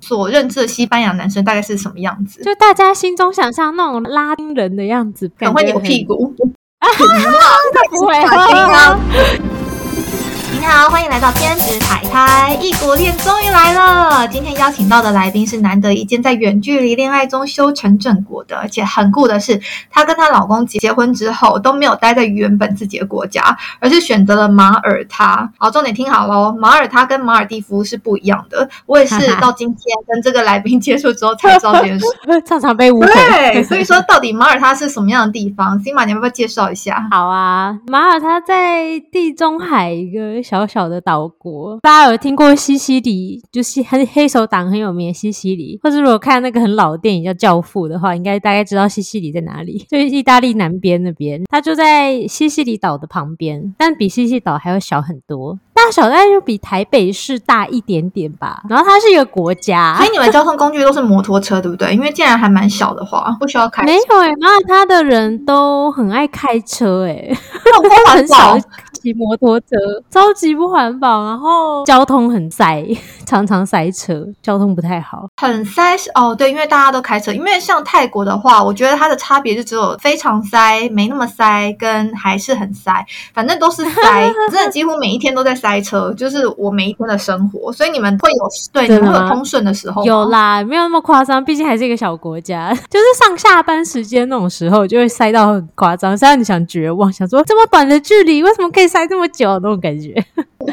所认知的西班牙男生大概是什么样子？就大家心中想象那种拉丁人的样子，很会扭屁股。不会啊！你好，欢迎来到偏执台台，异国恋终于来了。今天邀请到的来宾是难得一见在远距离恋爱中修成正果的，而且很酷的是，她跟她老公结结婚之后都没有待在原本自己的国家，而是选择了马耳他。好，重点听好喽，马耳他跟马尔蒂夫是不一样的。我也是到今天跟这个来宾接触之后才知道这件事，常常被误会。对，所以说到底马耳他是什么样的地方？Sima，你要不要介绍一下？好啊，马耳他在地中海一个。小小小的岛国，大家有听过西西里？就是黑黑手党很有名的西西里，或者如果看那个很老的电影叫《教父》的话，应该大概知道西西里在哪里，就是意大利南边那边。它就在西西里岛的旁边，但比西西里岛还要小很多，大小大概就比台北市大一点点吧。然后它是一个国家，所以你们交通工具都是摩托车，对不对？因为既然还蛮小的话，不需要开。没有哎，然后他的人都很爱开车哎，很少。骑摩托车超级不环保，然后交通很塞，常常塞车，交通不太好。很塞哦，对，因为大家都开车。因为像泰国的话，我觉得它的差别就只有非常塞、没那么塞，跟还是很塞，反正都是塞。真的几乎每一天都在塞车，就是我每一天的生活。所以你们会有对你们会有通顺的时候有啦，没有那么夸张，毕竟还是一个小国家。就是上下班时间那种时候，就会塞到很夸张，塞到你想绝望，想说这么短的距离，为什么可以？塞这么久那种感觉，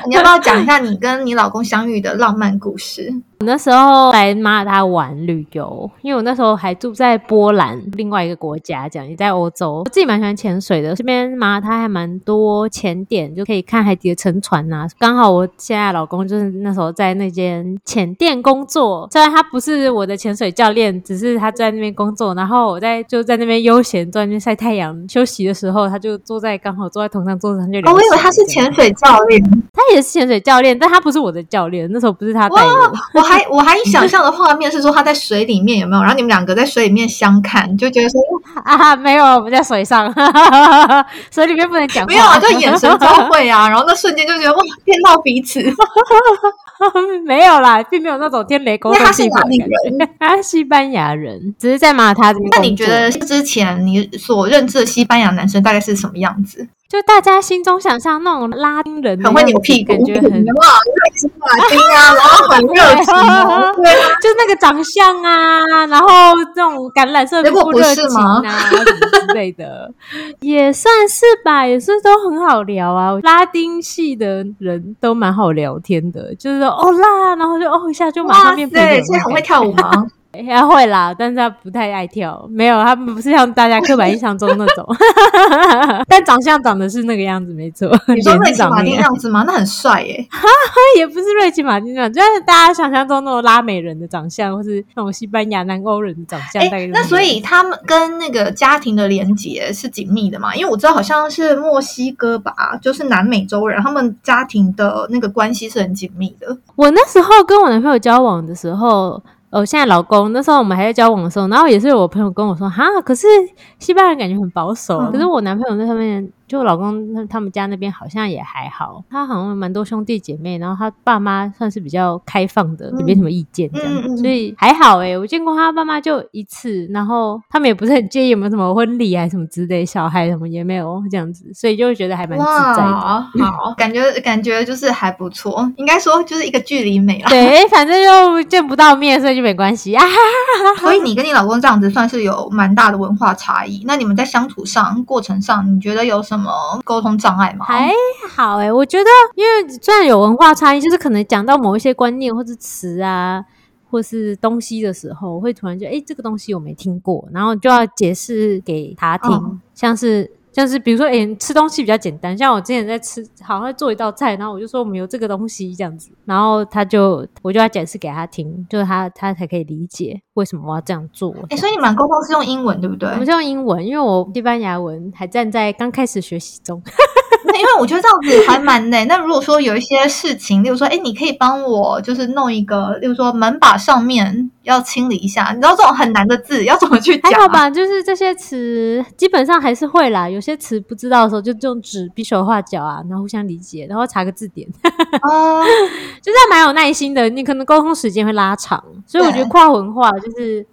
你要不要讲一下你跟你老公相遇的浪漫故事？我那时候来马耳他玩旅游，因为我那时候还住在波兰，另外一个国家，这样也在欧洲。我自己蛮喜欢潜水的，这边马耳他还蛮多潜点，就可以看海底的沉船呐。刚好我现在老公就是那时候在那间潜店工作，虽然他不是我的潜水教练，只是他在那边工作，然后我在就在那边悠闲坐在那边晒太阳休息的时候，他就坐在刚好坐在同上桌子上就聊。我以为他是潜水教练，他也是潜水教练，但他不是我的教练，那时候不是他带我。我还我还想象的画面是说他在水里面有没有？然后你们两个在水里面相看，就觉得说 啊，没有，我们在水上，水里面不能讲，没有啊，就眼神交汇啊，然后那瞬间就觉得哇，见到彼此，没有啦，并没有那种天雷勾动地火的人，他西班牙人，只是在马他这边。那你觉得之前你所认知的西班牙男生大概是什么样子？就大家心中想象那种拉丁人，很会扭屁股，感觉很哇，热情啊，然后很热情，对，就那个长相啊，然后这种橄榄色皮肤热情啊，之类的，也算是吧，也是都很好聊啊。拉丁系的人都蛮好聊天的，就是说哦啦，然后就哦一下就马上变朋友。所以很会跳舞吗？他会啦，但是他不太爱跳。没有，他不是像大家刻板印象中那种，但长相长得是那个样子，没错。你说瑞奇马丁样子吗？那很帅耶。也不是瑞奇马丁那样，就是大家想象中那种拉美人的长相，或是那种西班牙南欧人的长相。哎，那所以他们跟那个家庭的连结是紧密的嘛？因为我知道好像是墨西哥吧，就是南美洲人，他们家庭的那个关系是很紧密的。我那时候跟我男朋友交往的时候。哦，现在老公那时候我们还在交往的时候，然后也是我朋友跟我说，哈，可是西班牙人感觉很保守，可是我男朋友在上面。就老公他他们家那边好像也还好，他好像蛮多兄弟姐妹，然后他爸妈算是比较开放的，也没什么意见这样，所以还好哎。我见过他爸妈就一次，然后他们也不是很介意有没有什么婚礼还是什么之类，小孩什么也没有这样子，所以就会觉得还蛮自在的。好，感觉感觉就是还不错，应该说就是一个距离美了。对，反正又见不到面，所以就没关系啊。所以你跟你老公这样子算是有蛮大的文化差异。那你们在相处上过程上，你觉得有什么？什么沟通障碍吗？还好哎，我觉得，因为虽然有文化差异，就是可能讲到某一些观念或者词啊，或是东西的时候，会突然觉得，哎，这个东西我没听过，然后就要解释给他听，像是。像是比如说，哎，吃东西比较简单。像我之前在吃，好像做一道菜，然后我就说我们有这个东西这样子，然后他就我就要解释给他听，就是他他才可以理解为什么我要这样做。哎，所以你们沟通是用英文对不对？我们是用英文，因为我西班牙文还站在刚开始学习中。那因为我觉得这样子还蛮累。那如果说有一些事情，例如说，哎，你可以帮我就是弄一个，例如说门把上面。要清理一下。你知道这种很难的字要怎么去讲？还好吧，就是这些词基本上还是会啦。有些词不知道的时候，就用纸比手画脚啊，然后互相理解，然后查个字典。哦，就是蛮有耐心的。你可能沟通时间会拉长，所以我觉得跨文化就是。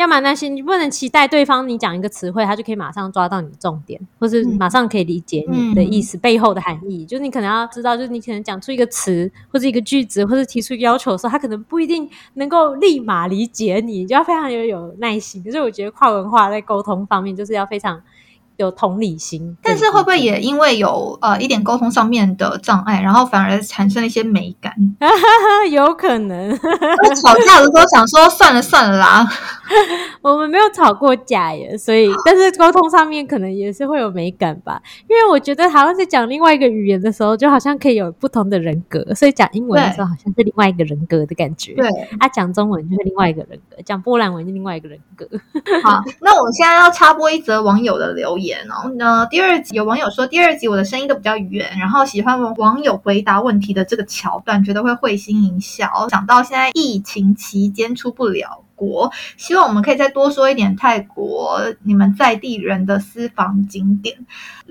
要蛮担心，你不能期待对方你讲一个词汇，他就可以马上抓到你的重点，或是马上可以理解你的意思背后的含义。就是你可能要知道，就是你可能讲出一个词或者一个句子，或者提出要求的时候，他可能不一定能够立马理解你，就要非常有有耐心。可是我觉得跨文化在沟通方面，就是要非常。有同理心，但是会不会也因为有呃一点沟通上面的障碍，然后反而产生一些美感？有可能。吵架的时候想说 算了算了啦，我们没有吵过架耶，所以 但是沟通上面可能也是会有美感吧。因为我觉得好像是讲另外一个语言的时候，就好像可以有不同的人格，所以讲英文的时候好像是另外一个人格的感觉。对，啊，讲中文就是另外一个人格，讲波兰文是另外一个人格。好，那我们现在要插播一则网友的留言。然后呢第二集有网友说，第二集我的声音都比较圆，然后喜欢网友回答问题的这个桥段，觉得会会心一笑。想到现在疫情期间出不了。国希望我们可以再多说一点泰国你们在地人的私房景点。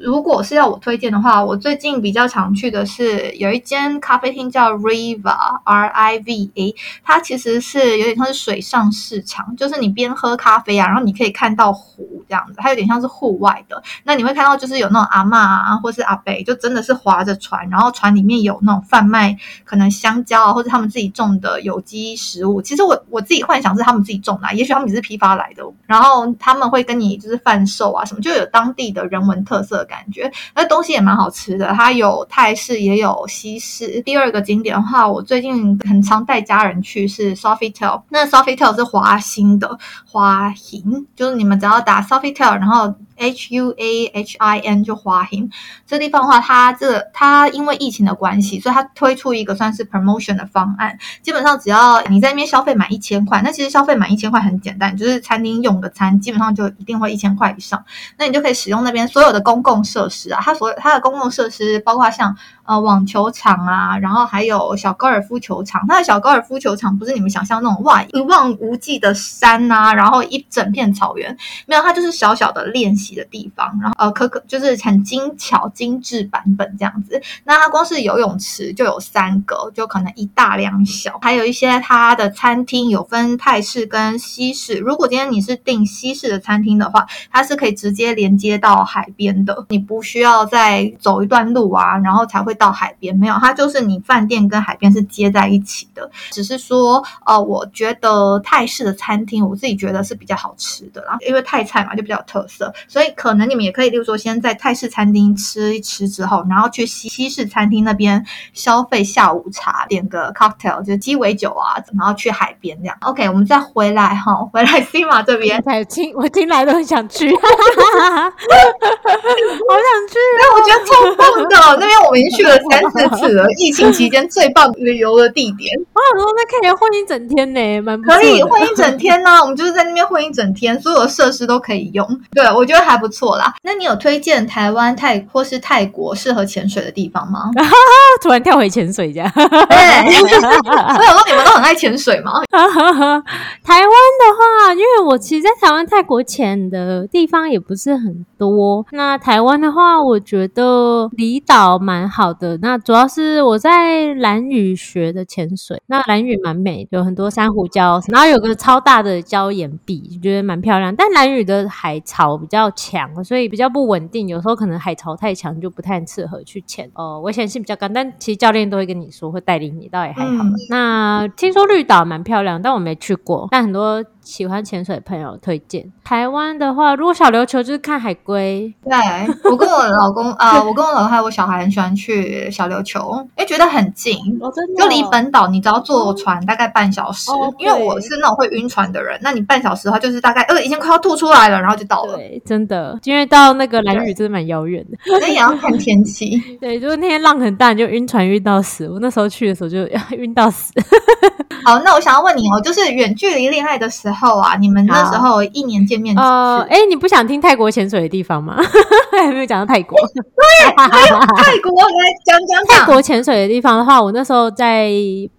如果是要我推荐的话，我最近比较常去的是有一间咖啡厅叫 Riva R I V A，它其实是有点像是水上市场，就是你边喝咖啡啊，然后你可以看到湖这样子，它有点像是户外的。那你会看到就是有那种阿妈啊，或是阿伯，就真的是划着船，然后船里面有那种贩卖可能香蕉啊，或者他们自己种的有机食物。其实我我自己幻想是他们。自己种的，也许他们只是批发来的，然后他们会跟你就是贩售啊什么，就有当地的人文特色感觉。那东西也蛮好吃的，它有泰式也有西式。第二个景点的话，我最近很常带家人去是 Sofitel，那 Sofitel 是华兴的华兴，就是你们只要打 Sofitel，然后。H U A H I N 就华兴这地方的话，它这它因为疫情的关系，所以它推出一个算是 promotion 的方案。基本上只要你在那边消费满一千块，那其实消费满一千块很简单，就是餐厅用的餐基本上就一定会一千块以上，那你就可以使用那边所有的公共设施啊。它所有它的公共设施包括像呃网球场啊，然后还有小高尔夫球场。它的小高尔夫球场不是你们想象那种哇一望无际的山呐，然后一整片草原，没有，它就是小小的练习。的地方，然后呃，可可就是很精巧、精致版本这样子。那它光是游泳池就有三个，就可能一大两小，还有一些它的餐厅有分泰式跟西式。如果今天你是订西式的餐厅的话，它是可以直接连接到海边的，你不需要再走一段路啊，然后才会到海边。没有，它就是你饭店跟海边是接在一起的。只是说，呃，我觉得泰式的餐厅，我自己觉得是比较好吃的啦，因为泰菜嘛就比较有特色，所以。可能你们也可以，例如说，先在泰式餐厅吃一吃之后，然后去西西式餐厅那边消费下午茶，点个 cocktail，就是鸡尾酒啊，然后去海边这样。OK，我们再回来哈，回来 C 马这边。我听我听来都很想去，好想去，那我觉得超棒的，那边我们已经去了三四次了，疫情期间最棒旅游的地点。我想说，那可以混一整天呢，蛮可以混一整天呢。我们就是在那边混一整天，所有的设施都可以用。对，我觉得。还不错啦，那你有推荐台湾泰或是泰国适合潜水的地方吗？突然跳回潜水这样，对，所以我说你们都很爱潜水吗？台湾的话，因为我其实，在台湾泰国潜的地方也不是很多。那台湾的话，我觉得离岛蛮好的。那主要是我在蓝屿学的潜水，那蓝屿蛮美，有很多珊瑚礁，然后有个超大的礁岩壁，觉得蛮漂亮。但蓝屿的海潮比较。强，所以比较不稳定，有时候可能海潮太强，就不太适合去潜。哦，危险性比较高，但其实教练都会跟你说，会带领你，倒也还好。那听说绿岛蛮漂亮，但我没去过，但很多。喜欢潜水朋友推荐台湾的话，如果小琉球就是看海龟。对我跟我老公啊，我跟我老公还有我小孩很喜欢去小琉球，因为觉得很近，就离本岛你只要坐船大概半小时。因为我是那种会晕船的人，那你半小时的话就是大概呃已经快要吐出来了，然后就到了。对，真的，因为到那个蓝屿真的蛮遥远的，所以也要看天气。对，就是那天浪很大，你就晕船晕到死。我那时候去的时候就要 晕到死。好，那我想要问你哦，就是远距离恋爱的时候啊，你们那时候一年见面几次？哎，你不想听泰国潜水的地方吗？还没有讲到泰国。对，泰国来讲讲。泰国潜水的地方的话，我那时候在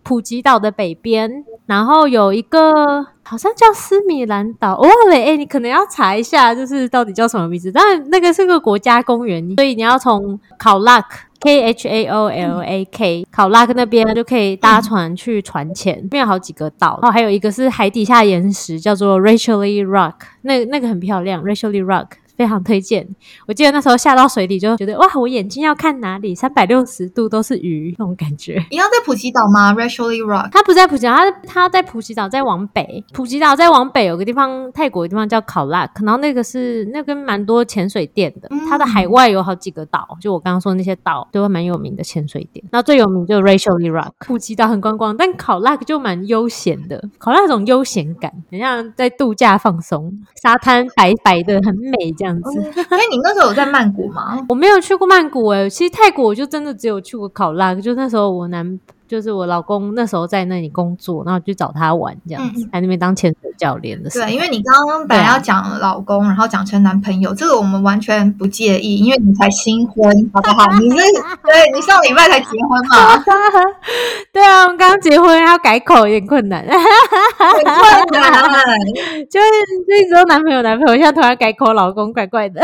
普吉岛的北边。然后有一个好像叫斯米兰岛，我忘了，哎，你可能要查一下，就是到底叫什么名字。但那个是个国家公园，所以你要从考拉克 K H A O L A K 考拉克那边呢就可以搭船去船前，那边有好几个岛，然后还有一个是海底下岩石，叫做 Rachelly Rock，那那个很漂亮，Rachelly Rock。非常推荐。我记得那时候下到水里就觉得哇，我眼睛要看哪里，三百六十度都是鱼那种感觉。你要在普吉岛吗？Rashly Rock，他不在普吉岛，它它在普吉岛再往北。普吉岛再往北有个地方，泰国的地方叫考拉，然后那个是那跟蛮多潜水店的。它的海外有好几个岛，就我刚刚说那些岛都蛮有名的潜水店。那最有名就是 Rashly Rock。普吉岛很观光，但考拉就蛮悠闲的，考拉有种悠闲感，很像在度假放松，沙滩白白的很美这样。样子，所以你那时候有在曼谷吗？我没有去过曼谷诶，其实泰国我就真的只有去过考拉，就那时候我男。就是我老公那时候在那里工作，然后去找他玩这样子，在那边当潜水教练的。对，因为你刚刚本来要讲老公，然后讲成男朋友，这个我们完全不介意，因为你才新婚，好不好？你是 对你上礼拜才结婚嘛？对啊，我们刚刚结婚要改口有点困难，很困难。就是那时候男朋友男朋友，现在突然改口老公，怪怪的。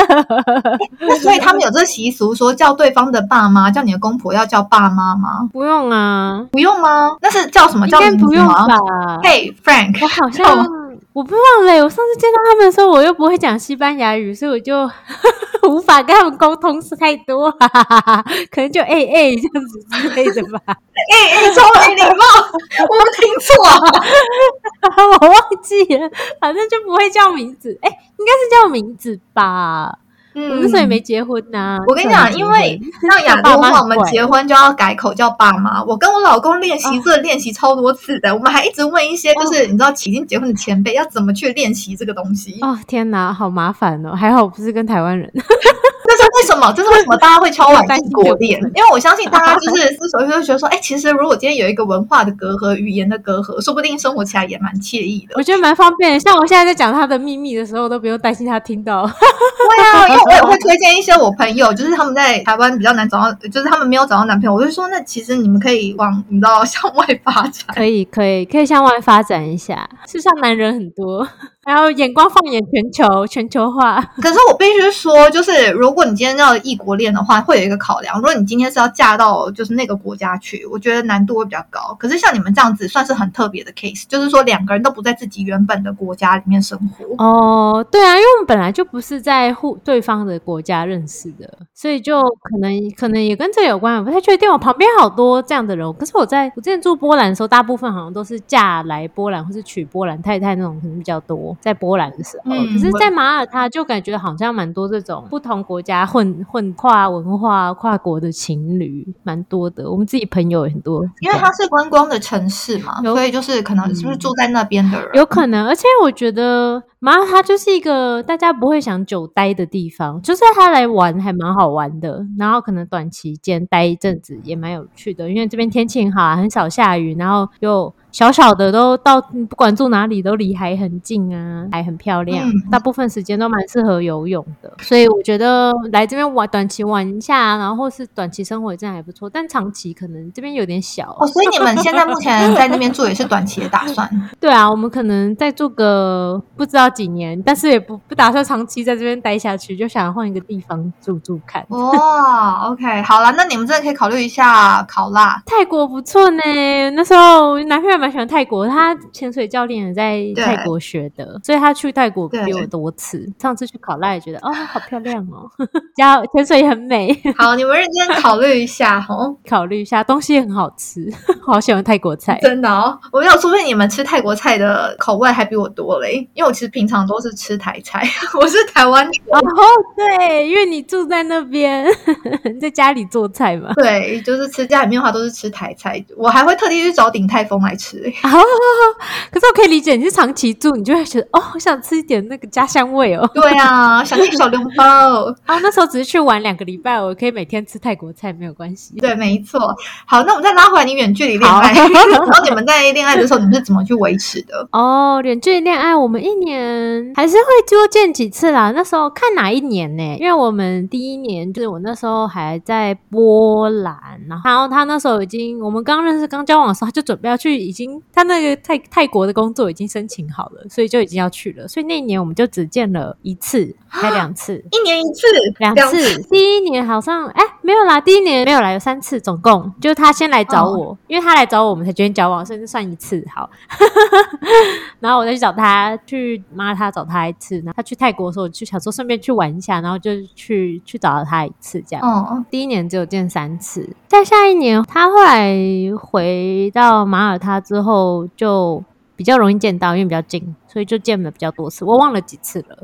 所以他们有这习俗，说叫对方的爸妈，叫你的公婆要叫爸妈吗？不用啊。不用吗？那是叫什么？应该不用吧？Hey Frank，我好像 我不忘了。我上次见到他们的时候，我又不会讲西班牙语，所以我就 无法跟他们沟通是太多，可能就 A A 这样子之类的吧。A A 超没礼貌，我听错，我忘记了，反正就不会叫名字。哎，应该是叫名字吧。嗯，那时候也没结婚呐。我跟你讲，因为像 亚洲话，我们结婚就要改口叫爸妈。我跟我老公练习这练习超多次的，我们还一直问一些，就是你知道已经结婚的前辈要怎么去练习这个东西。哦，天哪，好麻烦哦！还好不是跟台湾人。为什么？这是为什么大家会敲碗异国恋？因为我相信大家就是 思索，就会觉得说，哎，其实如果今天有一个文化的隔阂、语言的隔阂，说不定生活起来也蛮惬意的。我觉得蛮方便。像我现在在讲他的秘密的时候，都不用担心他听到。对啊，因为我也会推荐一些我朋友，就是他们在台湾比较难找到，就是他们没有找到男朋友，我就说，那其实你们可以往你知道向外发展。可以，可以，可以向外发展一下。世上男人很多。然后眼光放眼全球，全球化。可是我必须说，就是如果你今天要异国恋的话，会有一个考量。如果你今天是要嫁到就是那个国家去，我觉得难度会比较高。可是像你们这样子，算是很特别的 case，就是说两个人都不在自己原本的国家里面生活。哦，对啊，因为我们本来就不是在互对方的国家认识的，所以就可能可能也跟这有关。我不太确定。我旁边好多这样的人，可是我在我之前住波兰的时候，大部分好像都是嫁来波兰或是娶波兰太太那种，可能比较多。在波兰的时候，可是，在马耳他就感觉好像蛮多这种不同国家混混跨文化、跨国的情侣，蛮多的。我们自己朋友也很多，因为它是观光的城市嘛，所以就是可能是不是住在那边的人，有可能。而且我觉得马耳他就是一个大家不会想久待的地方，就是他来玩还蛮好玩的，然后可能短期间待一阵子也蛮有趣的，因为这边天气很好，很少下雨，然后又。小小的都到，不管住哪里都离海很近啊，海很漂亮，大部分时间都蛮适合游泳的，所以我觉得来这边玩短期玩一下，然后或是短期生活真的还不错，但长期可能这边有点小哦。所以你们现在目前在那边住也是短期的打算？对啊，我们可能再住个不知道几年，但是也不不打算长期在这边待下去，就想换一个地方住住看。哇，OK，好了，那你们真的可以考虑一下考拉 泰国不错呢。那时候男朋友蛮喜欢泰国，他潜水教练也在泰国学的，所以他去泰国比我多次。上次去考拉也觉得哦，好漂亮哦，加潜水也很美。好，你们认真考虑一下哦，考虑一下，东西也很好吃，好喜欢泰国菜，真的哦。我有说不定你们吃泰国菜的口味还比我多嘞，因为我其实平常都是吃台菜，我是台湾。哦，对，因为你住在那边，在家里做菜嘛。对，就是吃家里面的话都是吃台菜，我还会特地去找鼎泰丰来吃。可是我可以理解，你是长期住，你就会觉得哦，我想吃一点那个家乡味哦。对啊，想吃小笼包啊。那时候只是去玩两个礼拜，我可以每天吃泰国菜，没有关系。对，没错。好，那我们再拉回来，你远距离恋爱，然后 你们在恋爱的时候，你是怎么去维持的？哦，远距离恋爱，我们一年还是会多见几次啦。那时候看哪一年呢？因为我们第一年就是我那时候还在波兰，然后他那时候已经我们刚认识、刚交往的时候，他就准备要去，已经他那个泰泰国的工作已经申请好了，所以就已经要去了。所以那一年我们就只见了一次，还两次，一年一次，两次。第一年好像哎没有啦，第一年没有来，有三次，总共就是他先来找我，因为他来找我，我们才决定交往，甚至算一次好。然后我再去找他，去妈他找他一次，然后他去泰国的时候，我就想说顺便去玩一下，然后就去去找了他一次，这样。哦，第一年只有见三次，在下一年他后来回到马耳他之后，就比较容易见到，因为比较近，所以就见了比较多次。我忘了几次了，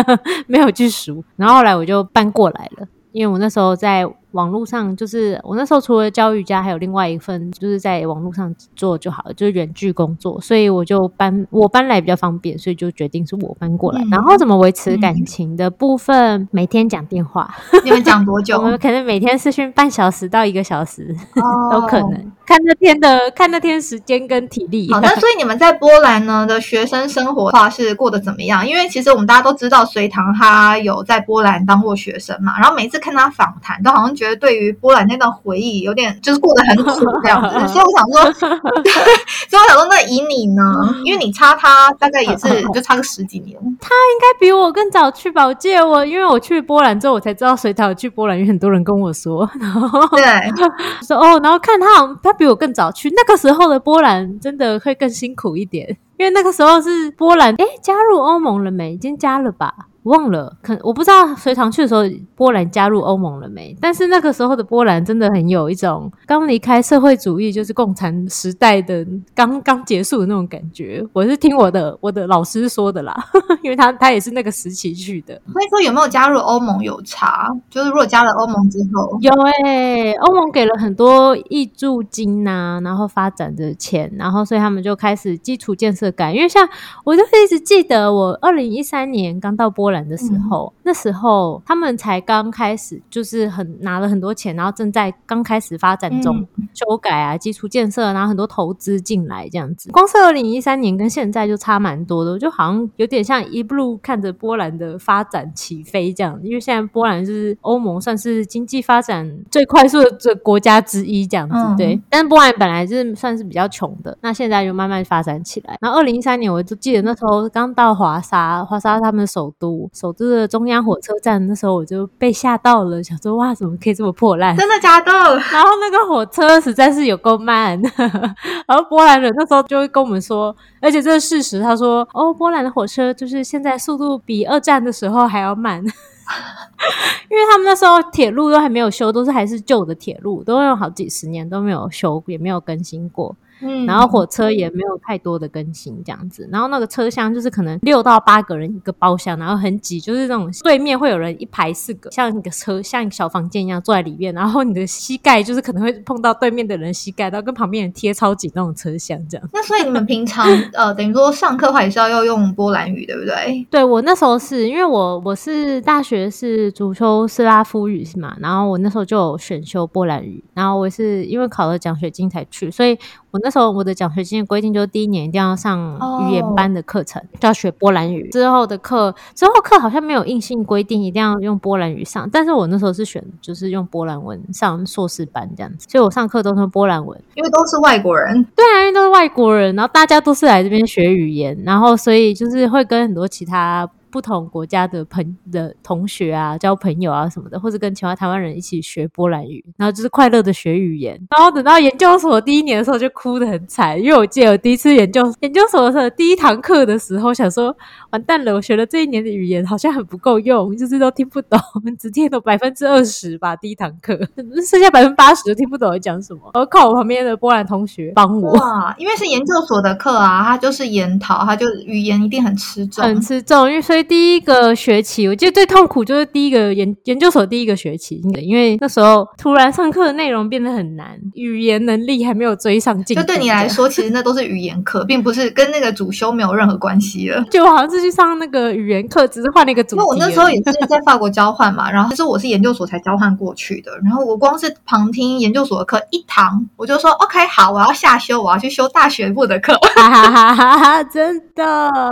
没有去数。然后后来我就搬过来了，因为我那时候在。网络上就是我那时候除了教瑜伽，还有另外一份就是在网络上做就好了，就是远距工作，所以我就搬我搬来比较方便，所以就决定是我搬过来。然后怎么维持感情的部分，每天讲电话，你们讲多久？我们可能每天视讯半小时到一个小时 都可能，看那天的看那天时间跟体力。好，那所以你们在波兰呢的学生生活话是过得怎么样？因为其实我们大家都知道隋唐他有在波兰当过学生嘛，然后每次看他访谈，都好像觉得。对于波兰那段回忆，有点就是过得很苦这样子，所以我想说，所以我想说，那以你呢？因为你差他大概也是 就差个十几年，他应该比我更早去吧？我记得我，因为我去波兰之后，我才知道隋涛去波兰，有很多人跟我说，然后对 说哦，然后看他好像他比我更早去，那个时候的波兰真的会更辛苦一点，因为那个时候是波兰哎加入欧盟了没？已经加了吧？忘了，可我不知道隋唐去的时候，波兰加入欧盟了没？但是那个时候的波兰真的很有一种刚离开社会主义，就是共产时代的刚刚结束的那种感觉。我是听我的我的老师说的啦，因为他他也是那个时期去的。所以说有没有加入欧盟有差？就是如果加了欧盟之后，有诶，欧盟给了很多益助金呐，然后发展的钱，然后所以他们就开始基础建设改。因为像我就一直记得，我二零一三年刚到波兰。的时候，那时候他们才刚开始，就是很拿了很多钱，然后正在刚开始发展中，修改啊，基础建设，然后很多投资进来这样子。光是二零一三年跟现在就差蛮多的，就好像有点像一路看着波兰的发展起飞这样。因为现在波兰就是欧盟算是经济发展最快速的这国家之一这样子，对。但是波兰本来就是算是比较穷的，那现在就慢慢发展起来。然后二零一三年，我就记得那时候刚到华沙，华沙他们的首都。首都的中央火车站，那时候我就被吓到了，想说哇，怎么可以这么破烂？真的假的？然后那个火车实在是有够慢，然后波兰人那时候就会跟我们说，而且这是事实，他说哦，波兰的火车就是现在速度比二战的时候还要慢，因为他们那时候铁路都还没有修，都是还是旧的铁路，都有好几十年都没有修，也没有更新过。嗯，然后火车也没有太多的更新，这样子。然后那个车厢就是可能六到八个人一个包厢，然后很挤，就是那种对面会有人一排四个，像一个车像一个小房间一样坐在里面。然后你的膝盖就是可能会碰到对面的人膝盖，然后跟旁边人贴超紧那种车厢这样。那所以你们平常呃，等于说上课的话也是要要用波兰语，对不对？对我那时候是因为我我是大学是主修斯拉夫语是嘛，然后我那时候就有选修波兰语，然后我是因为考了奖学金才去，所以我。那时候我的奖学金的规定就是第一年一定要上语言班的课程，就要学波兰语。之后的课之后课好像没有硬性规定一定要用波兰语上，但是我那时候是选就是用波兰文上硕士班这样子，所以我上课都是波兰文，因为都是外国人。对啊，因为都是外国人，然后大家都是来这边学语言，然后所以就是会跟很多其他。不同国家的朋的同学啊，交朋友啊什么的，或者跟其他台湾人一起学波兰语，然后就是快乐的学语言。然后等到研究所第一年的时候，就哭得很惨，因为我记得我第一次研究研究所的时候第一堂课的时候，想说完蛋了，我学了这一年的语言好像很不够用，就是都听不懂，只听懂百分之二十吧。第一堂课，剩下百分之八十都听不懂在讲什么。我靠我旁边的波兰同学帮我。哇，因为是研究所的课啊，他就是研讨，他就语言一定很吃重，很吃重。因为所以第一个学期，我记得最痛苦就是第一个研研究所第一个学期，因为那时候突然上课的内容变得很难，语言能力还没有追上进。就对你来说，其实那都是语言课，并不是跟那个主修没有任何关系了。就好像是去上那个语言课，只是换了一个主。因为我那时候也是在法国交换嘛，然后其实我是研究所才交换过去的，然后我光是旁听研究所的课一堂，我就说 OK 好，我要下修，我要去修大学部的课。哈哈哈哈哈！真的，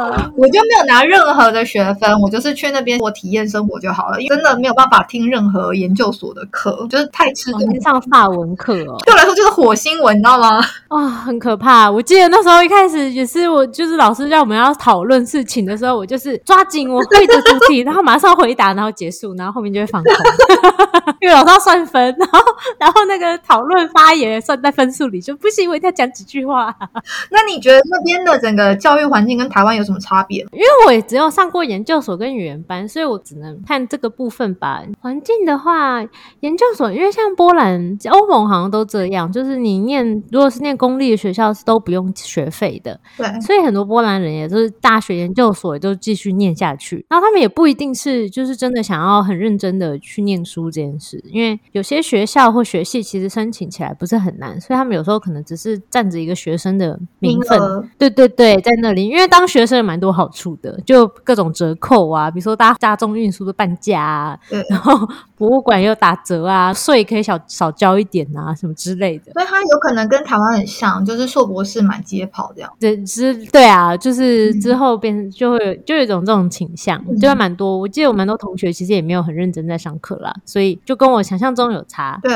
我就没有拿任何的学分，我就是去那边我体验生活就好了，真的没有办法听任何研究所的课，就是太吃重。上法文课哦，对我来说就是火星文，你知道吗？啊，很可怕。我记得那时候一开始也是我，就是老师叫我们要讨论事情的时候，我就是抓紧我会的主题，然后马上回答，然后结束，然后后面就会放空，因为老师要算分，然后然后那个讨论发言算在分数里，就不行，我一定要讲几句话。那你觉得那边的整个教育环境跟台湾有什么差别？因为我也只有上过研究所跟语言班，所以我只能看这个部分吧。环境的话，研究所因为像波兰、欧盟好像都这样，就是你念如果是念公立的学校是都不用学费的。对，所以很多波兰人也就是大学研究所也都继续念下去。然后他们也不一定是就是真的想要很认真的去念书这件事，因为有些学校或学系其实申请起来不是很难，所以他们有时候可能只是占着一个学生的名分。对对对，在那里，因为当学生有蛮多好处的，就各种折扣啊，比如说搭大众运输的半价啊，然后博物馆又打折啊，税可以少少交一点啊，什么之类的。所以它有可能跟台湾很像，就是硕博士满街跑这样。对，之对啊，就是之后变就会就有一种这种倾向，就还蛮多。我记得我蛮多同学其实也没有很认真在上课啦，所以就跟我想象中有差。对，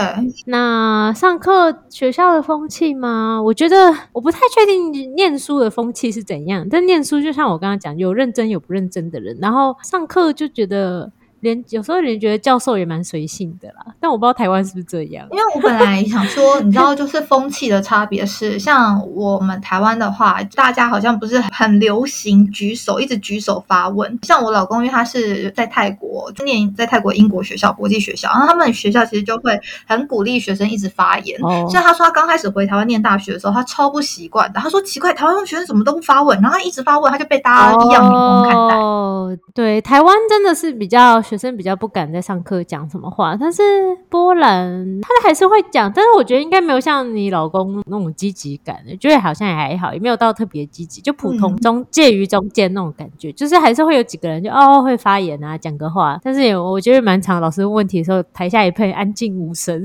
那上课学校的风气吗？我觉得我不太确定念书的风气是怎样，但念书就像我刚刚讲，有认真有不认真的人，然后上课就觉得。连有时候连觉得教授也蛮随性的啦，但我不知道台湾是不是这样。因为我本来想说，你知道，就是风气的差别是，像我们台湾的话，大家好像不是很流行举手，一直举手发问。像我老公，因为他是在泰国念在泰国英国学校国际学校，然后他们学校其实就会很鼓励学生一直发言。像他说他刚开始回台湾念大学的时候，他超不习惯的。他说奇怪，台湾学生怎么都不发问，然后他一直发问，他就被大家异样眼光看待。哦，对，台湾真的是比较。学生比较不敢在上课讲什么话，但是波兰他还是会讲，但是我觉得应该没有像你老公那种积极感，觉得好像也还好，也没有到特别积极，就普通中介于中间那种感觉，就是还是会有几个人就哦会发言啊讲个话，但是也我觉得蛮常老师问问题的时候，台下一片安静无声，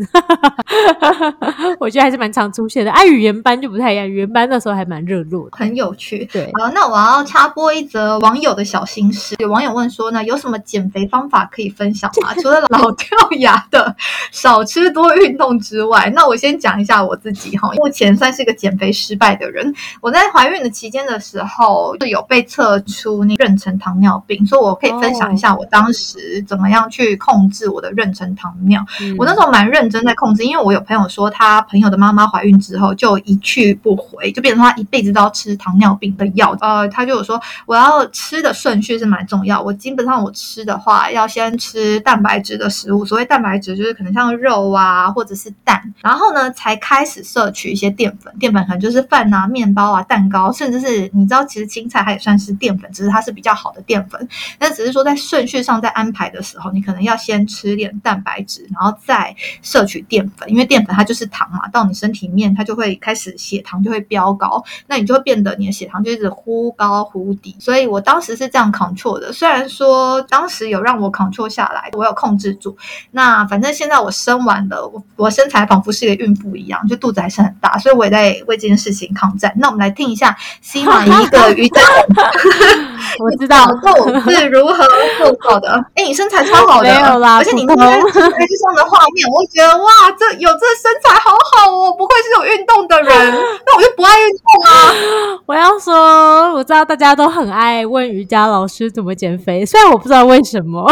我觉得还是蛮常出现的。啊，语言班就不太一样，语言班那时候还蛮热络，很有趣。对，好，那我要插播一则网友的小心事，有网友问说呢，有什么减肥方法？法可以分享吗？除了老掉牙的少吃多运动之外，那我先讲一下我自己哈。目前算是一个减肥失败的人。我在怀孕的期间的时候，就有被测出那妊娠糖尿病，所以我可以分享一下我当时怎么样去控制我的妊娠糖尿。我那时候蛮认真在控制，因为我有朋友说他朋友的妈妈怀孕之后就一去不回，就变成他一辈子都要吃糖尿病的药。呃，他就有说我要吃的顺序是蛮重要，我基本上我吃的话要。要先吃蛋白质的食物，所谓蛋白质就是可能像肉啊，或者是蛋，然后呢才开始摄取一些淀粉。淀粉可能就是饭啊、面包啊、蛋糕，甚至是你知道，其实青菜它也算是淀粉，只是它是比较好的淀粉。那只是说在顺序上在安排的时候，你可能要先吃点蛋白质，然后再摄取淀粉，因为淀粉它就是糖嘛，到你身体面它就会开始血糖就会飙高，那你就会变得你的血糖就一直忽高忽低。所以我当时是这样 control 的，虽然说当时有让我。Control 下来，我有控制住。那反正现在我生完了，我我身材仿佛是一个孕妇一样，就肚子还是很大，所以我也在为这件事情抗战。那我们来听一下西马一个瑜伽，我知道 我是如何做到的。哎，你身材超好的，没有啦，而且你那天飞机上的画面，我觉得哇，这有这身材好好哦，不愧是有运动的人。那我就不爱运动啊。我要说，我知道大家都很爱问瑜伽老师怎么减肥，虽然我不知道为什么。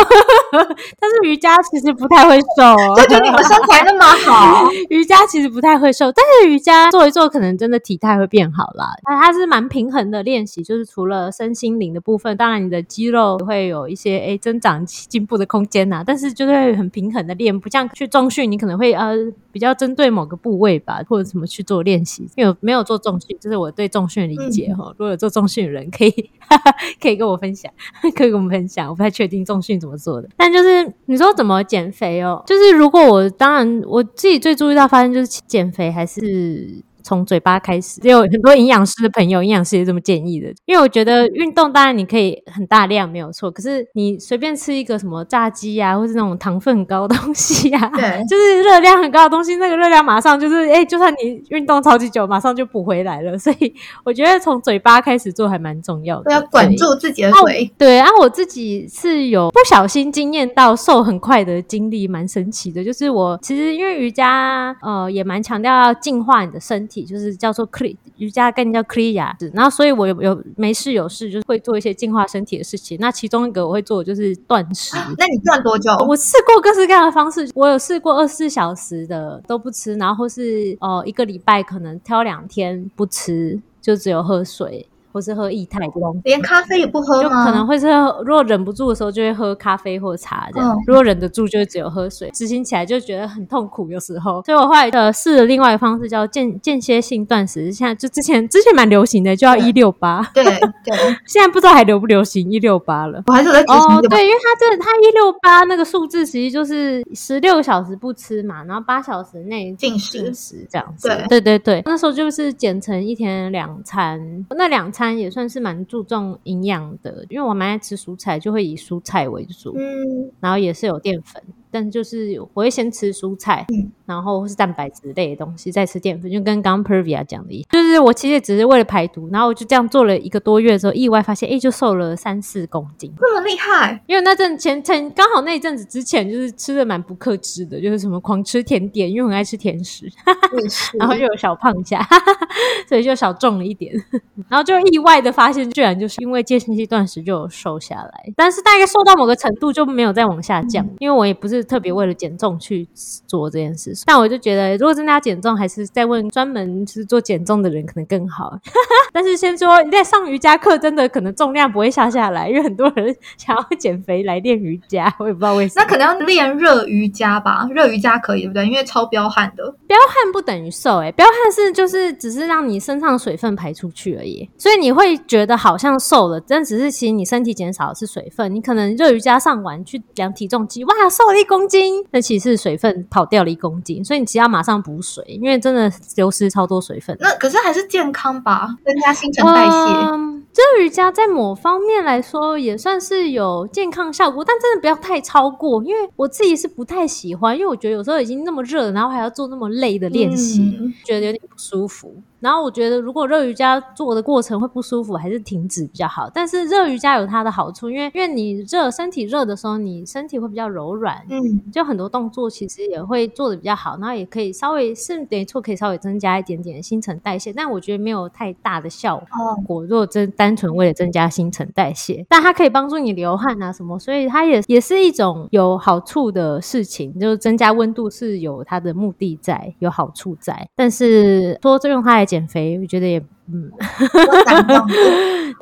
但是瑜伽其实不太会瘦哦，就觉得你们身材那么好。瑜伽其实不太会瘦，但是瑜伽做一做，可能真的体态会变好啦。那它是蛮平衡的练习，就是除了身心灵的部部分，当然你的肌肉会有一些诶增长进步的空间呐，但是就会很平衡的练，不像去重训，你可能会呃比较针对某个部位吧，或者什么去做练习。因为没有做重训，这是我对重训的理解哈。如果有做重训的人，可以 可以跟我分享，可以跟我们分享。我不太确定重训怎么做的，但就是你说怎么减肥哦，就是如果我当然我自己最注意到发现就是减肥还是。从嘴巴开始，也有很多营养师的朋友，营养师也这么建议的。因为我觉得运动当然你可以很大量没有错，可是你随便吃一个什么炸鸡呀，或是那种糖分很高的东西呀，对，就是热量很高的东西，那个热量马上就是，哎，就算你运动超级久，马上就补回来了。所以我觉得从嘴巴开始做还蛮重要的，要管住自己的嘴。对，然后我自己是有不小心经验到瘦很快的经历，蛮神奇的。就是我其实因为瑜伽，呃，也蛮强调要净化你的身体。就是叫做 clean 瑜伽，概念叫 clear，然后所以我有有没事有事，就是会做一些净化身体的事情。那其中一个我会做的就是断食。那你断多久？我试过各式各样的方式，我有试过二十四小时的都不吃，然后或是呃一个礼拜可能挑两天不吃，就只有喝水。或是喝液态的东西，连咖啡也不喝就可能会是如果忍不住的时候，就会喝咖啡或茶这样。如果忍得住，就只有喝水。执行起来就觉得很痛苦，有时候。所以我后来呃试了另外一个方式，叫间间歇性断食。现在就之前之前蛮流行的，就要一六八。对 对。现在不知道还流不流行一六八了。我还是在哦，对，因为它这它一六八那个数字，其实就是十六个小时不吃嘛，然后八小时内进食进食这样子。对对对对，那时候就是减成一天两餐，那两餐也算是蛮。注重营养的，因为我蛮爱吃蔬菜，就会以蔬菜为主，嗯，然后也是有淀粉。但就是我会先吃蔬菜，嗯然后是蛋白质类的东西，再吃淀粉，就跟刚刚 Pervia 讲的一样。就是我其实只是为了排毒，然后我就这样做了一个多月之后，意外发现，哎，就瘦了三四公斤，这么厉害！因为那阵前前刚好那一阵子之前，就是吃的蛮不克制的，就是什么狂吃甜点，因为很爱吃甜食，然后就有小胖下，所以就小重了一点，然后就意外的发现，居然就是因为间歇期断食就有瘦下来，但是大概瘦到某个程度就没有再往下降，因为我也不是。特别为了减重去做这件事，但我就觉得，如果真的要减重，还是再问专门是做减重的人可能更好。但是先说，在上瑜伽课，真的可能重量不会下下来，因为很多人 想要减肥来练瑜伽，我也不知道为什么。那可能要练热瑜伽吧？热瑜伽可以对不对？因为超彪悍的，彪悍不等于瘦，哎，彪悍是就是只是让你身上水分排出去而已，所以你会觉得好像瘦了，但只是其实你身体减少的是水分。你可能热瑜伽上完去量体重机，哇，瘦了一公斤，那其实是水分跑掉了一公斤，所以你只要马上补水，因为真的流失超多水分。那可是还是健康吧？增加新陈代谢。嗯这瑜伽在某方面来说也算是有健康效果，但真的不要太超过，因为我自己是不太喜欢，因为我觉得有时候已经那么热，然后还要做那么累的练习，觉得有点不舒服。然后我觉得，如果热瑜伽做的过程会不舒服，还是停止比较好。但是热瑜伽有它的好处，因为因为你热身体热的时候，你身体会比较柔软，嗯，就很多动作其实也会做的比较好，然后也可以稍微是没错，可以稍微增加一点点新陈代谢。但我觉得没有太大的效果。如果真单纯为了增加新陈代谢，但它可以帮助你流汗啊什么，所以它也也是一种有好处的事情。就是增加温度是有它的目的在，有好处在。但是说这用它来。减肥，我觉得也。嗯，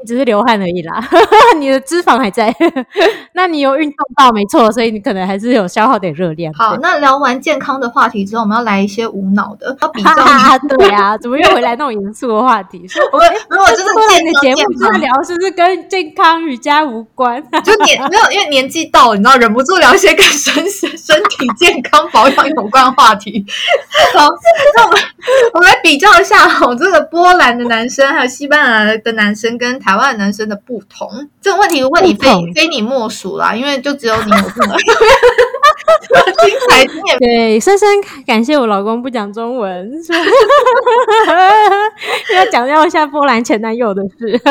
你只是流汗而已啦，你的脂肪还在。那你有运动到没错，所以你可能还是有消耗点热量。好，那聊完健康的话题之后，我们要来一些无脑的，要比较。对啊，怎么又回来那种严肃的话题？我们如果，就是今天的节目就是聊，是不是跟健康瑜伽无关？就年没有，因为年纪到了，你知道，忍不住聊一些跟身身体健康保养有关的话题。好，那我们我们来比较一下，我这个波兰的男。男生还有西班牙的男生跟台湾的男生的不同，这个问题问你非非你莫属啦，因为就只有你有这么 精彩。对，深深感谢我老公不讲中文，要讲要一下波兰前男友的事，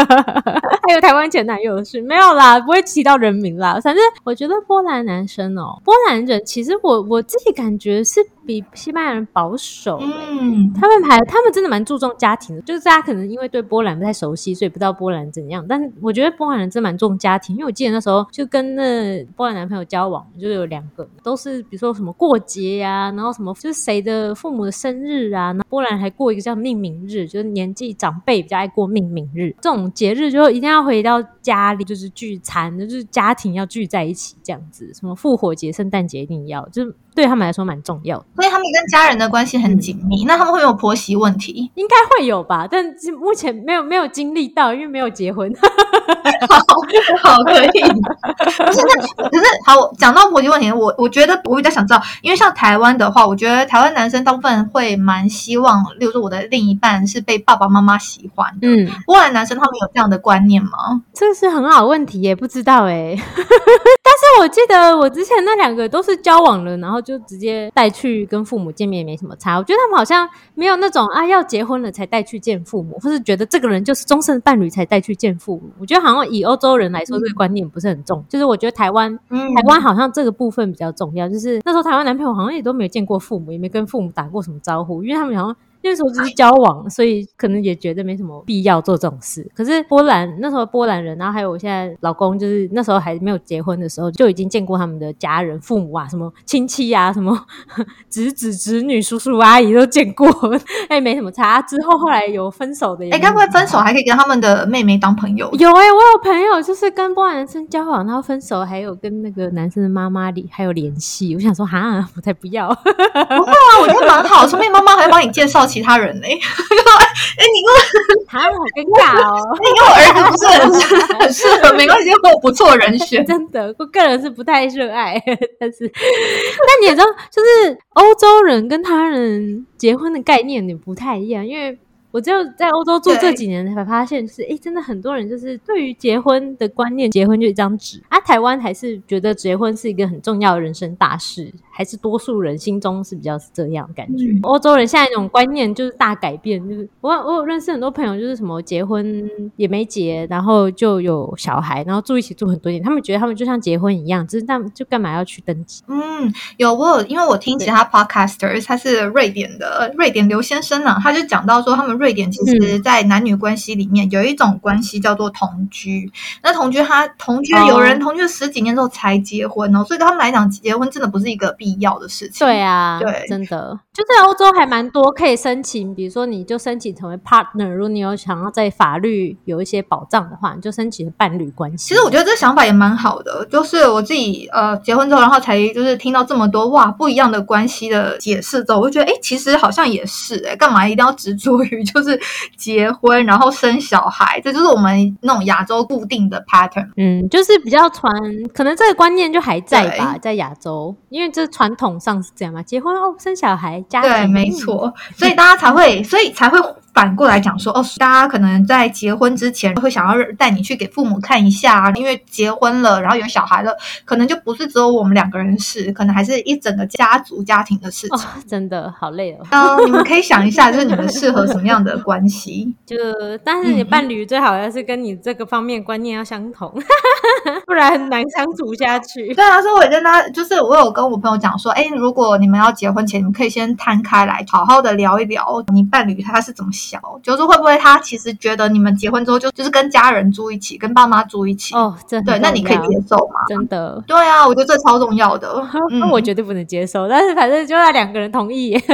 还有台湾前男友的事，没有啦，不会提到人名啦。反正我觉得波兰男生哦，波兰人其实我我自己感觉是。比西班牙人保守、欸。嗯，他们还，他们真的蛮注重家庭的，就是大家可能因为对波兰不太熟悉，所以不知道波兰怎样。但是我觉得波兰人真蛮重家庭，因为我记得那时候就跟那波兰男朋友交往，就有两个，都是比如说什么过节呀、然后什么就是谁的父母的生日啊，那波兰还过一个叫命名日，就是年纪长辈比较爱过命名日这种节日，就一定要回到家里，就是聚餐，就是家庭要聚在一起这样子。什么复活节、圣诞节一定要，就是对他们来说蛮重要的。所以他们跟家人的关系很紧密。那他们会有婆媳问题？应该会有吧，但目前没有没有经历到，因为没有结婚。好，好，可以。不是那，可是好，讲到婆媳问题，我我觉得我比较想知道，因为像台湾的话，我觉得台湾男生大部分会蛮希望，例如说我的另一半是被爸爸妈妈喜欢的。嗯，波兰男生他们有这样的观念吗？这是很好的问题耶，不知道哎。但是我记得我之前那两个都是交往了，然后就直接带去跟父母见面，也没什么差。我觉得他们好像没有那种啊要结婚了才带去见父母，或是觉得这个人就是终身伴侣才带去见父母。我觉得好像以欧洲人来说，这个观念不是很重。就是我觉得台湾嗯台湾好像这个部分比较重要，就是那时候台湾男朋友好像也都没有见过父母，也没跟父母打过什么招呼，因为他们好像。那时候只是交往，所以可能也觉得没什么必要做这种事。可是波兰那时候波兰人，然后还有我现在老公，就是那时候还没有结婚的时候，就已经见过他们的家人、父母啊，什么亲戚啊，什么 侄子、侄女、叔叔、阿姨都见过，哎，没什么差。之后后来有分手的哎，该不会分手还可以跟他们的妹妹当朋友？有哎、我有朋友就是跟波兰男生交往，然后分手，还有跟那个男生的妈妈里还有联系。我想说，哈，我才不要。不会啊，我觉得蛮好，说不定妈妈还会帮你介绍其他人嘞。哎，你跟哈，好尴尬哦。你跟我儿子不是很很适合，没关系，我不错人选。真的，我个人是不太热爱，但是，但你也知道，就是欧洲人跟台湾人结婚的概念也不太一样，因为我只有在欧洲住这几年才发现，就是哎，诶真的很多人就是对于结婚的观念，结婚就一张纸啊。台湾还是觉得结婚是一个很重要的人生大事，还是多数人心中是比较是这样的感觉。嗯欧洲人现在那种观念就是大改变，就是我我有认识很多朋友，就是什么结婚也没结，然后就有小孩，然后住一起住很多年，他们觉得他们就像结婚一样，只是那就干嘛要去登记？嗯，有我有，因为我听其他 podcaster，他是瑞典的瑞典刘先生呢、他就讲到说，他们瑞典其实在男女关系里面有一种关系叫做同居。那同居他同居哦有人同居了十几年之后才结婚哦，所以对他们来讲，结婚真的不是一个必要的事情。对啊，对真的，就在欧洲还蛮多可以申请，比如说你就申请成为 partner，如果你有想要在法律有一些保障的话，你就申请伴侣关系。其实我觉得这个想法也蛮好的，就是我自己呃结婚之后，然后才就是听到这么多哇不一样的关系的解释之后，我就觉得哎，诶其实好像也是哎，干嘛一定要执着于就是结婚然后生小孩？这就是我们那种亚洲固定的 pattern。嗯，就是比较传，可能这个观念就还在吧，在亚洲，因为这传统上是这样嘛，结婚哦，生小孩，家庭，对，没嗯。错，所以大家才会，所以才会反过来讲说，哦，大家可能在结婚之前会想要带你去给父母看一下啊，因为结婚了，然后有小孩了，可能就不是只有我们两个人的事，可能还是一整个家族家庭的事哦情。，真的好累哦。嗯，你们可以想一下，就是你们适合什么样的关系？就但是你嗯伴侣最好要是跟你这个方面观念要相同，不然很难相处下去。对啊，所以我也跟他，就是我有跟我朋友讲说，哎，如果你们要结婚前，你们可以先摊开来，好好的聊一聊你伴侣他是怎么想，就是会不会他其实觉得你们结婚之后就就是跟家人住一起，跟爸妈住一起。哦，真的对，那你可以接受吗？真的。对啊，我觉得这超重要的。嗯那我绝对不能接受，但是反正就要两个人同意。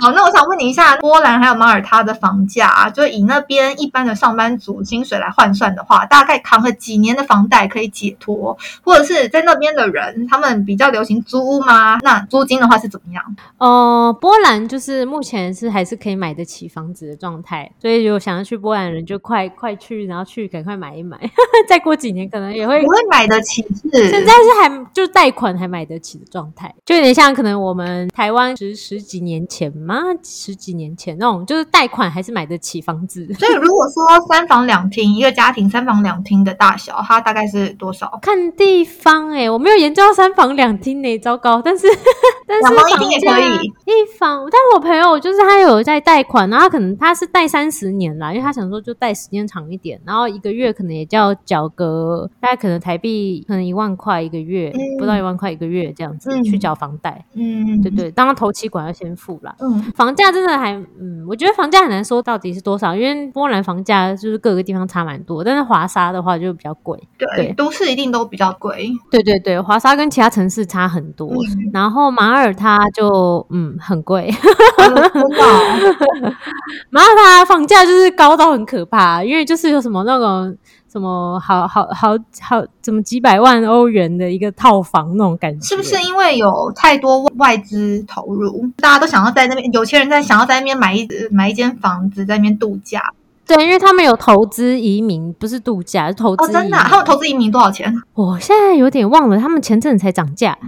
好，那我想问你一下，波兰还有马耳他的房价、啊，就以那边一般的上班族薪水来换算的话，大概扛了几年的房贷可以解脱？或者是在那边的人，他们比较流行租屋吗？那租金的话是怎么样？哦，波兰就是目前是还是可以买得起房子的状态，所以如果想要去波兰的人就快快去，然后去赶快买一买，再过几年可能也会我会买得起是？现在是还就贷款还买得起的状态，就有点像可能我们台湾十十几年前嘛，十几年前那种，就是贷款还是买得起房子。所以如果说三房两厅，一个家庭三房两厅的大小，它大概是多少？看地方哎、我没有研究到三房两厅呢，糟糕。但是 但是两房一厅也可以一房，但是我朋友就是就是他有在贷款，然后可能他是贷三十年啦，因为他想说就贷时间长一点，然后一个月可能也叫缴个大概可能台币可能一万块一个月，不到一万块一个月这样子去缴房贷。嗯，对对，当然头期款要先付啦。嗯，房价真的还，嗯，我觉得房价很难说到底是多少，因为波兰房价就是各个地方差蛮多，但是华沙的话就比较贵。对，都市一定都比较贵。对对对，华沙跟其他城市差很多，然后马耳他就嗯很贵。马耳 他房价就是高到很可怕，因为就是有什么那种什么好好好好怎么几百万欧元的一个套房那种感觉，是不是因为有太多外资投入，大家都想要在那边，有钱人在想要在那边买一买一间房子，在那边度假。对，因为他们有投资移民，不是度假，是投资。哦，真的？他们投资移民多少钱？我现在有点忘了，他们前阵子才涨价，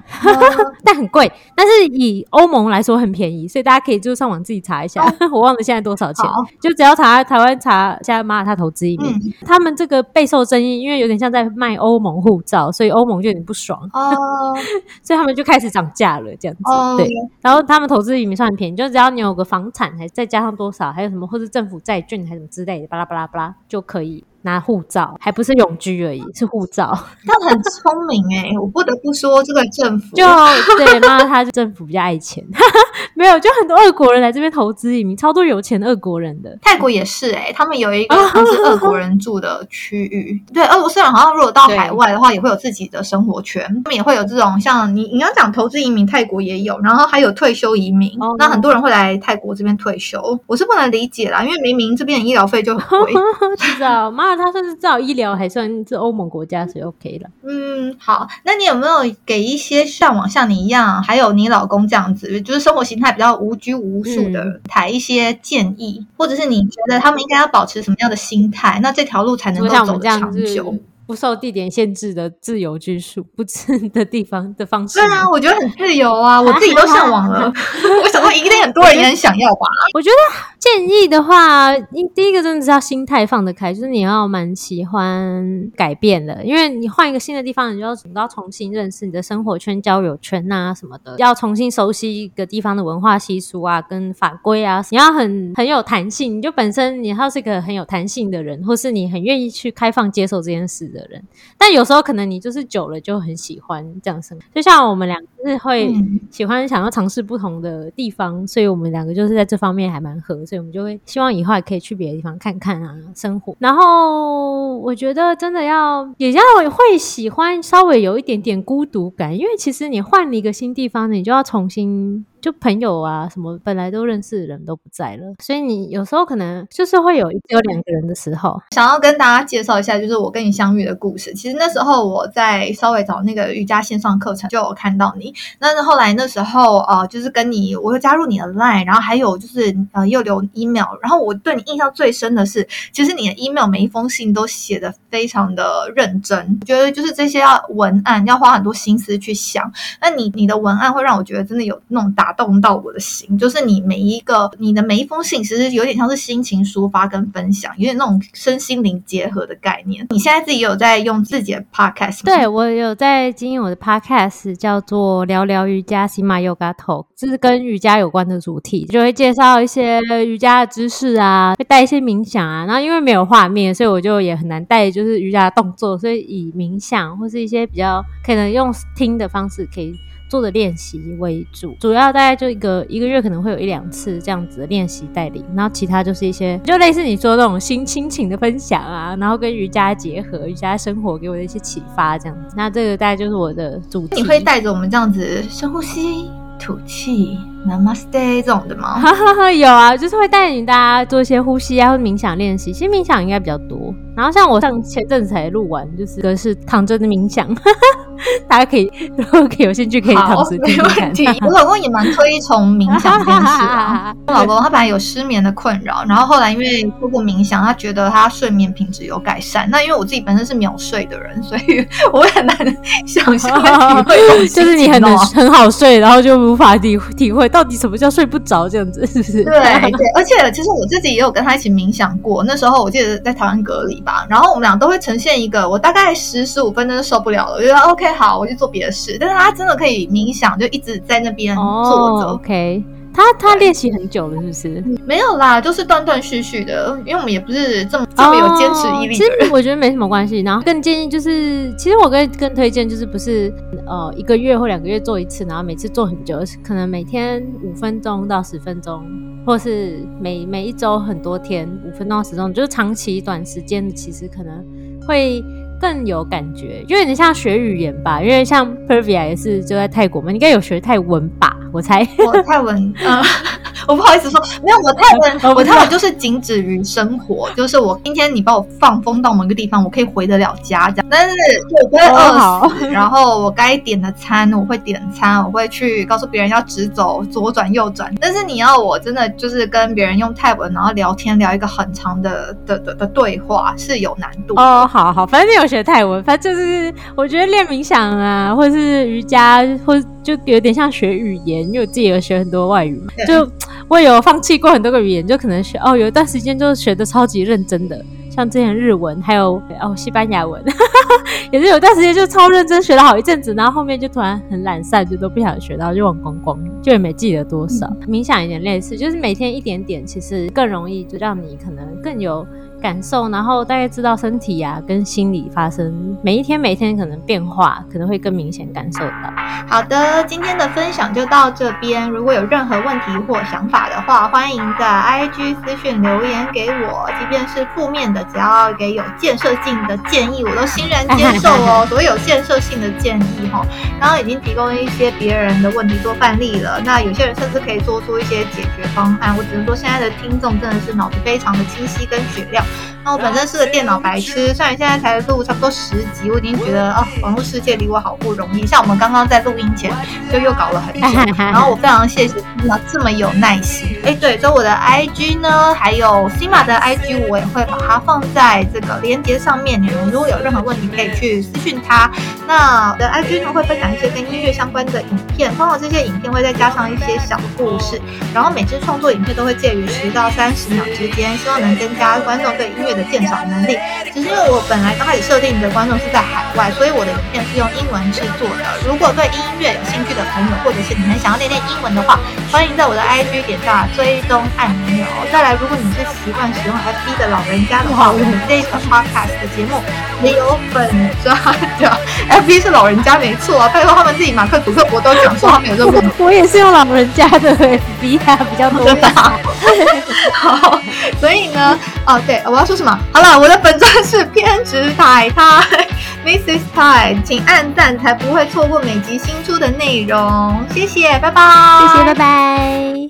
但很贵。但是以欧盟来说很便宜，所以大家可以就上网自己查一下。我忘了现在多少钱，就只要查台湾查现在马耳他投资移民，他们这个备受争议，因为有点像在卖欧盟护照，所以欧盟就有点不爽哦，所以他们就开始涨价了，这样子。对，然后他们投资移民算很便宜，就只要你有个房产，还再加上多少，还有什么或是政府债券还是什么之。巴拉巴拉巴拉就可以。拿护照还不是永居而已，是护照。他很聪明哎，我不得不说，这个政府就对，那他政府比较爱钱，没有就很多俄国人来这边投资移民，超多有钱的俄国人的。泰国也是哎，他们有一个 是俄国人住的区域。对，俄罗斯人好像如果到海外的话，也会有自己的生活圈，他们也会有这种像你你要讲投资移民，泰国也有，然后还有退休移民。那很多人会来泰国这边退休，我是不能理解啦，因为明明这边的医疗费就很贵，知道吗？他算是至少医疗还算是欧盟国家是 OK 了。嗯，好，那你有没有给一些向往像你一样，还有你老公这样子，就是生活形态比较无拘无束的台一些建议，或者是你觉得他们应该要保持什么样的心态，那这条路才能够走得长久？不受地点限制的自由居住，不自的地方的方式。对啊，我觉得很自由啊，我自己都向往了。我想说，一定很多人也很想要吧。我觉得建议的话，第一个真的是要心态放得开，就是你要蛮喜欢改变的，因为你换一个新的地方，你就要你要重新认识你的生活圈、交友圈啊什么的，要重新熟悉一个地方的文化习俗啊、跟法规啊。你要很很有弹性，你就本身你要是一个很有弹性的人，或是你很愿意去开放接受这件事的人，但有时候可能你就是久了就很喜欢这样生活，就像我们两个是会喜欢想要尝试不同的地方，所以我们两个就是在这方面还蛮合，所以我们就会希望以后还可以去别的地方看看啊，生活。然后我觉得真的要也要会喜欢稍微有一点点孤独感，因为其实你换了一个新地方，你就要重新。就朋友啊，什么本来都认识的人都不在了，所以你有时候可能就是会有一有两个人的时候。想要跟大家介绍一下，就是我跟你相遇的故事。其实那时候我在稍微找那个瑜伽线上课程，就有看到你。那后来那时候呃，就是跟你，我又加入你的 Line，然后还有就是呃，又留 email。然后我对你印象最深的是，其实你的 email 每一封信都写的非常的认真，觉得就是这些要文案要花很多心思去想。那你你的文案会让我觉得真的有那种打。打动到我的心，就是你每一个你的每一封信，其实有点像是心情抒发跟分享，有点那种身心灵结合的概念。你现在自己有在用自己的 podcast？对我有在经营我的 podcast，叫做聊聊瑜伽 Sima Yoga Talk，就是跟瑜伽有关的主题，就会介绍一些瑜伽的知识啊，会带一些冥想啊。然后因为没有画面，所以我就也很难带，就是瑜伽的动作，所以以冥想或是一些比较可能用听的方式可以。做的练习为主，主要大概就一个一个月可能会有一两次这样子的练习带领，然后其他就是一些就类似你说那种新亲情的分享啊，然后跟瑜伽结合，瑜伽生活给我的一些启发这样子。那这个大概就是我的主题。你会带着我们这样子深呼吸、吐气、Namaste 这种的吗？有啊，就是会带领大家做一些呼吸啊，或冥想练习。其实冥想应该比较多。然后像我上前阵子才录完，就是个是躺着的冥想，大家可以如果可以有兴趣可以躺着听看。我老公也蛮推崇冥想这件事啊。我老公他本来有失眠的困扰，然后后来因为通过冥想，他觉得他睡眠品质有改善。那因为我自己本身是秒睡的人，所以 我很难想象体会。就是你很能很好睡，然后就无法体体会到底什么叫睡不着这样子，是不是？对对，而且其实我自己也有跟他一起冥想过。那时候我记得在台湾隔离吧。然后我们俩都会呈现一个，我大概十十五分钟就受不了了，我觉得 OK 好，我去做别的事。但是他真的可以冥想，就一直在那边坐着。OK。他他练习很久了，是不是？没有啦，就是断断续续的，因为我们也不是这么这么有坚持毅力其实我觉得没什么关系。然后更建议就是，其实我更更推荐就是不是呃一个月或两个月做一次，然后每次做很久，可能每天五分钟到十分钟，或是每每一周很多天五分钟到十分钟，就是长期短时间其实可能会。更有感觉，有点像学语言吧，因为像 Pervia 也是就在泰国嘛，应该有学泰文吧？我猜。我泰文，啊。我不好意思说，没有我泰文，我泰文就是仅止于生活，就是我今天你把我放风到某个地方，我可以回得了家这样，但是我不会饿死。然后我该点的餐我会点餐，我会去告诉别人要直走、左转、右转。但是你要我真的就是跟别人用泰文，然后聊天聊一个很长的的的的对话是有难度。哦，好好，反正你有学泰文，反正就是我觉得练冥想啊，或者是瑜伽，或就有点像学语言，因为我自己有学很多外语嘛，就。我有放弃过很多个语言，就可能学哦，有一段时间就学的超级认真的，像之前日文，还有哦西班牙文，也是有段时间就超认真学了好一阵子，然后后面就突然很懒散，就都不想学，然后就忘光光，就也没记得多少。冥想有点类似，就是每天一点点，其实更容易就让你可能更有。感受，然后大概知道身体呀跟心理发生每一天每一天可能变化，可能会更明显感受到。好的，今天的分享就到这边。如果有任何问题或想法的话，欢迎在 IG 私讯留言给我，即便是负面的，只要给有建设性的建议，我都欣然接受哦。所有建设性的建议哈，刚刚已经提供一些别人的问题做范例了，那有些人甚至可以做出一些解决方案。我只能说，现在的听众真的是脑子非常的清晰跟雪亮。那我本身是个电脑白痴，虽然现在才录差不多十集，我已经觉得啊，网络世界离我好不容易。像我们刚刚在录音前就又搞了很久，然后我非常谢谢新马这么有耐心。哎，对，所以我的 IG 呢，还有新马的 IG，我也会把它放在这个链接上面。你们如果有任何问题，可以去私讯他。那我的 IG 呢，会分享一些跟音乐相关的影片，通常这些影片会再加上一些小故事，然后每支创作影片都会介于十到三十秒之间，希望能增加观众对音乐。的鉴赏能力，只是因为我本来刚开始设定的观众是在海外，所以我的影片是用英文制作的。如果对音乐有兴趣的朋友，或者是你们想要练练英文的话，欢迎在我的 IG 点下追踪按钮。再来，如果你是习惯使用 FB 的老人家的话，我们这个 Podcast 的节目也有粉专的。FB 是老人家没错啊，拜托他们自己马克祖克伯都讲说他们有这个。我也是用老人家的 FB 啊，比较多的。好，所以呢，哦对，我要说什么？好了，我的本尊是偏执太太，Mrs. Tai，请按赞才不会错过每集新出的内容。谢谢，拜拜。谢谢，拜拜。